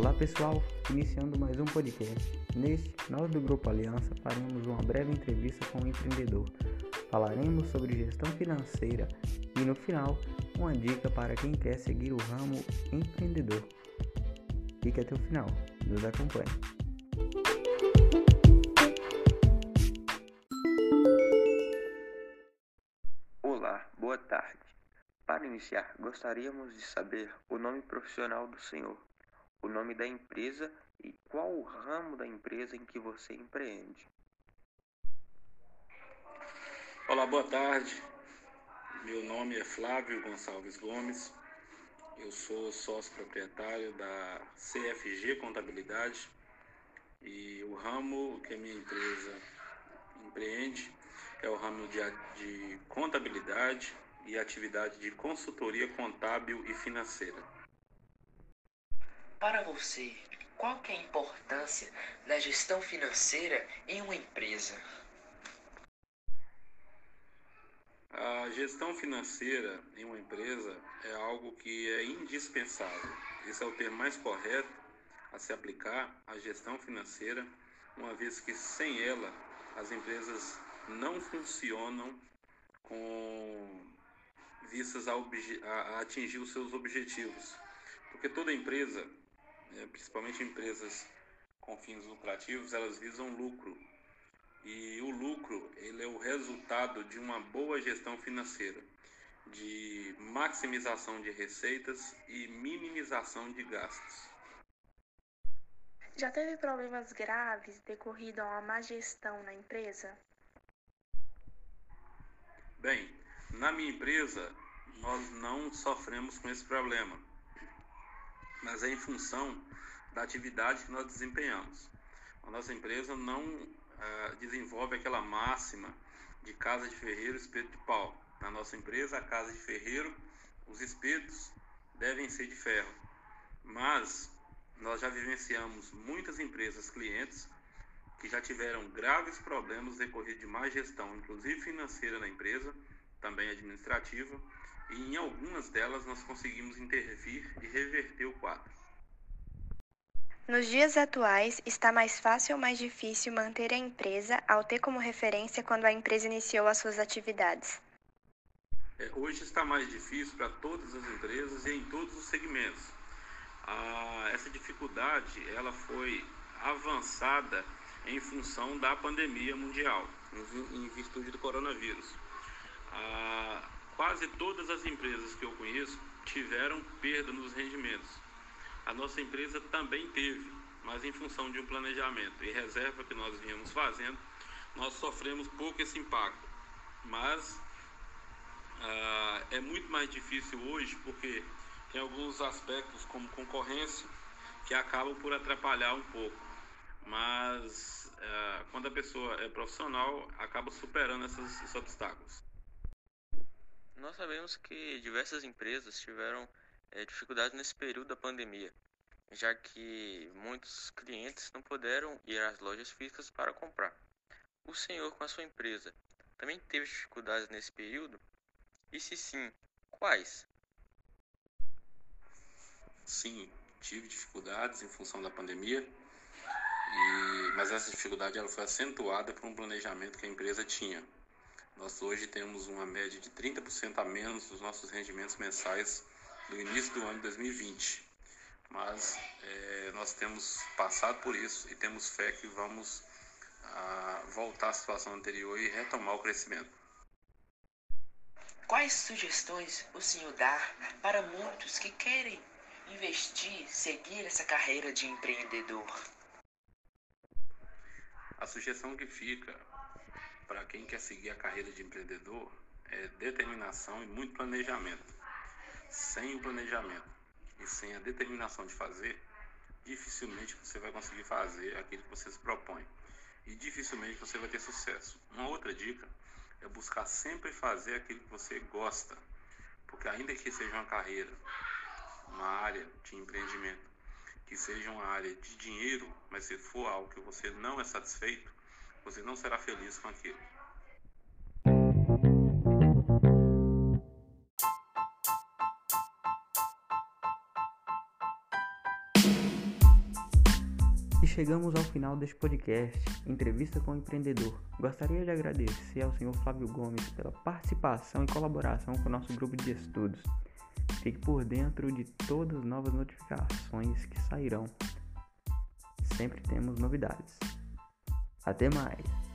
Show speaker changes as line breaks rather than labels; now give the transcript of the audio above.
Olá pessoal, iniciando mais um podcast. Neste, nós do Grupo Aliança faremos uma breve entrevista com o um empreendedor. Falaremos sobre gestão financeira e no final, uma dica para quem quer seguir o ramo empreendedor. Fique até o final, nos acompanhe.
Olá, boa tarde. Para iniciar, gostaríamos de saber o nome profissional do senhor o nome da empresa e qual o ramo da empresa em que você empreende.
Olá, boa tarde. Meu nome é Flávio Gonçalves Gomes. Eu sou sócio proprietário da CFG Contabilidade e o ramo que a minha empresa empreende é o ramo de, de contabilidade e atividade de consultoria contábil e financeira.
Para você, qual é a importância da gestão financeira em uma empresa?
A gestão financeira em uma empresa é algo que é indispensável. Esse é o termo mais correto a se aplicar à gestão financeira, uma vez que sem ela as empresas não funcionam com vistas a, a atingir os seus objetivos. Porque toda empresa principalmente empresas com fins lucrativos, elas visam lucro. E o lucro, ele é o resultado de uma boa gestão financeira, de maximização de receitas e minimização de gastos.
Já teve problemas graves decorrido a uma má gestão na empresa?
Bem, na minha empresa, nós não sofremos com esse problema mas é em função da atividade que nós desempenhamos. A nossa empresa não uh, desenvolve aquela máxima de casa de ferreiro, espeto de pau. Na nossa empresa, a casa de ferreiro, os espetos devem ser de ferro. Mas nós já vivenciamos muitas empresas clientes que já tiveram graves problemas decorrido de má gestão, inclusive financeira na empresa, também administrativa, e em algumas delas nós conseguimos intervir e reverter o quadro.
Nos dias atuais, está mais fácil ou mais difícil manter a empresa ao ter como referência quando a empresa iniciou as suas atividades?
É, hoje está mais difícil para todas as empresas e em todos os segmentos. Ah, essa dificuldade ela foi avançada em função da pandemia mundial, em virtude do coronavírus. Ah, quase todas as empresas que eu conheço tiveram perda nos rendimentos. A nossa empresa também teve, mas em função de um planejamento e reserva que nós viemos fazendo, nós sofremos pouco esse impacto. Mas ah, é muito mais difícil hoje porque tem alguns aspectos como concorrência que acabam por atrapalhar um pouco. Mas ah, quando a pessoa é profissional, acaba superando esses obstáculos.
Nós sabemos que diversas empresas tiveram é, dificuldades nesse período da pandemia, já que muitos clientes não puderam ir às lojas físicas para comprar. O senhor, com a sua empresa, também teve dificuldades nesse período? E se sim, quais?
Sim, tive dificuldades em função da pandemia, e, mas essa dificuldade ela foi acentuada por um planejamento que a empresa tinha. Nós hoje temos uma média de 30% a menos dos nossos rendimentos mensais do início do ano de 2020. Mas é, nós temos passado por isso e temos fé que vamos a, voltar à situação anterior e retomar o crescimento.
Quais sugestões o senhor dá para muitos que querem investir, seguir essa carreira de empreendedor?
A sugestão que fica para quem quer seguir a carreira de empreendedor é determinação e muito planejamento. Sem o planejamento e sem a determinação de fazer, dificilmente você vai conseguir fazer aquilo que você se propõe. E dificilmente você vai ter sucesso. Uma outra dica é buscar sempre fazer aquilo que você gosta. Porque ainda que seja uma carreira, uma área de empreendimento, que seja uma área de dinheiro, mas se for algo que você não é satisfeito, você não será feliz com aquilo.
chegamos ao final deste podcast, entrevista com o empreendedor. Gostaria de agradecer ao senhor Flávio Gomes pela participação e colaboração com o nosso grupo de estudos. Fique por dentro de todas as novas notificações que sairão. Sempre temos novidades. Até mais!